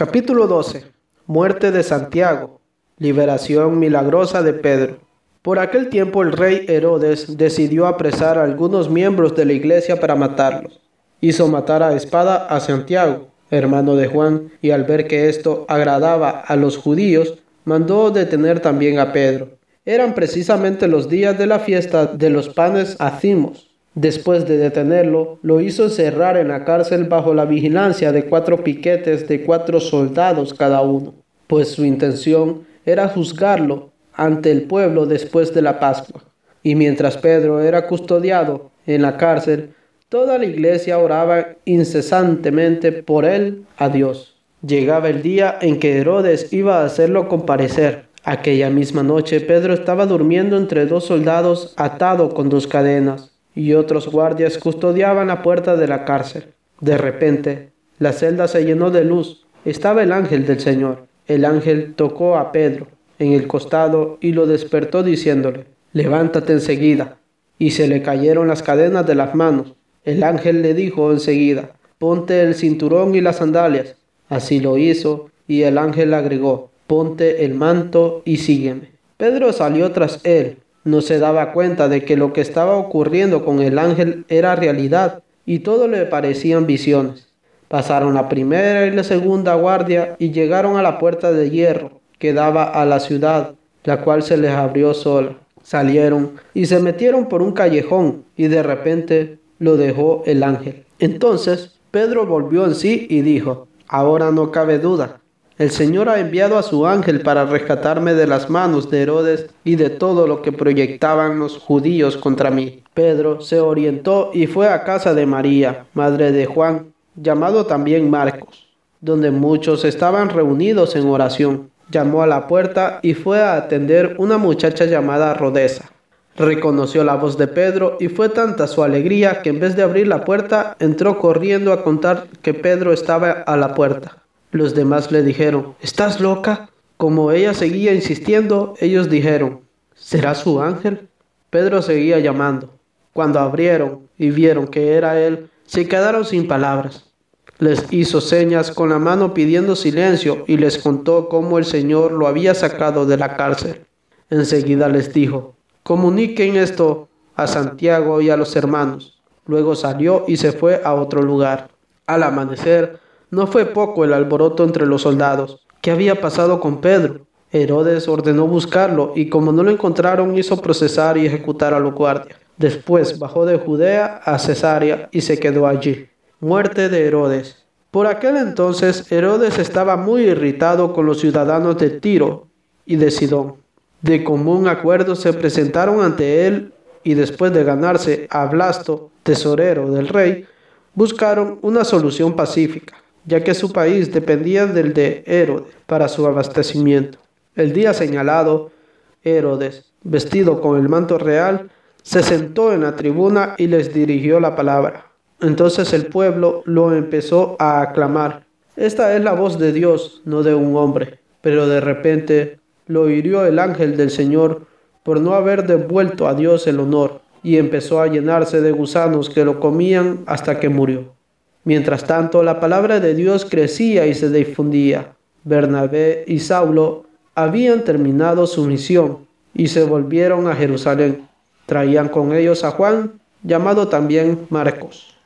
Capítulo 12. Muerte de Santiago. Liberación milagrosa de Pedro. Por aquel tiempo el rey Herodes decidió apresar a algunos miembros de la iglesia para matarlos. Hizo matar a espada a Santiago, hermano de Juan, y al ver que esto agradaba a los judíos, mandó detener también a Pedro. Eran precisamente los días de la fiesta de los panes acimos. Después de detenerlo, lo hizo encerrar en la cárcel bajo la vigilancia de cuatro piquetes de cuatro soldados cada uno, pues su intención era juzgarlo ante el pueblo después de la Pascua. Y mientras Pedro era custodiado en la cárcel, toda la iglesia oraba incesantemente por él a Dios. Llegaba el día en que Herodes iba a hacerlo comparecer. Aquella misma noche Pedro estaba durmiendo entre dos soldados atado con dos cadenas, y otros guardias custodiaban la puerta de la cárcel. De repente, la celda se llenó de luz. Estaba el ángel del Señor. El ángel tocó a Pedro en el costado y lo despertó diciéndole, levántate enseguida. Y se le cayeron las cadenas de las manos. El ángel le dijo enseguida, ponte el cinturón y las sandalias. Así lo hizo, y el ángel agregó, ponte el manto y sígueme. Pedro salió tras él. No se daba cuenta de que lo que estaba ocurriendo con el ángel era realidad, y todo le parecían visiones. Pasaron la primera y la segunda guardia y llegaron a la puerta de hierro que daba a la ciudad, la cual se les abrió sola. Salieron y se metieron por un callejón y de repente lo dejó el ángel. Entonces Pedro volvió en sí y dijo, ahora no cabe duda. El Señor ha enviado a su ángel para rescatarme de las manos de Herodes y de todo lo que proyectaban los judíos contra mí. Pedro se orientó y fue a casa de María, madre de Juan, llamado también Marcos, donde muchos estaban reunidos en oración llamó a la puerta y fue a atender una muchacha llamada Rodesa. Reconoció la voz de Pedro y fue tanta su alegría que en vez de abrir la puerta entró corriendo a contar que Pedro estaba a la puerta. Los demás le dijeron, ¿estás loca? Como ella seguía insistiendo, ellos dijeron, ¿será su ángel? Pedro seguía llamando. Cuando abrieron y vieron que era él, se quedaron sin palabras les hizo señas con la mano pidiendo silencio y les contó cómo el Señor lo había sacado de la cárcel. Enseguida les dijo, comuniquen esto a Santiago y a los hermanos. Luego salió y se fue a otro lugar. Al amanecer, no fue poco el alboroto entre los soldados. ¿Qué había pasado con Pedro? Herodes ordenó buscarlo y como no lo encontraron hizo procesar y ejecutar a los guardias. Después bajó de Judea a Cesarea y se quedó allí. Muerte de Herodes. Por aquel entonces Herodes estaba muy irritado con los ciudadanos de Tiro y de Sidón. De común acuerdo se presentaron ante él y después de ganarse a Blasto, tesorero del rey, buscaron una solución pacífica, ya que su país dependía del de Herodes para su abastecimiento. El día señalado, Herodes, vestido con el manto real, se sentó en la tribuna y les dirigió la palabra. Entonces el pueblo lo empezó a aclamar. Esta es la voz de Dios, no de un hombre. Pero de repente lo hirió el ángel del Señor por no haber devuelto a Dios el honor, y empezó a llenarse de gusanos que lo comían hasta que murió. Mientras tanto, la palabra de Dios crecía y se difundía. Bernabé y Saulo habían terminado su misión y se volvieron a Jerusalén. Traían con ellos a Juan, llamado también Marcos.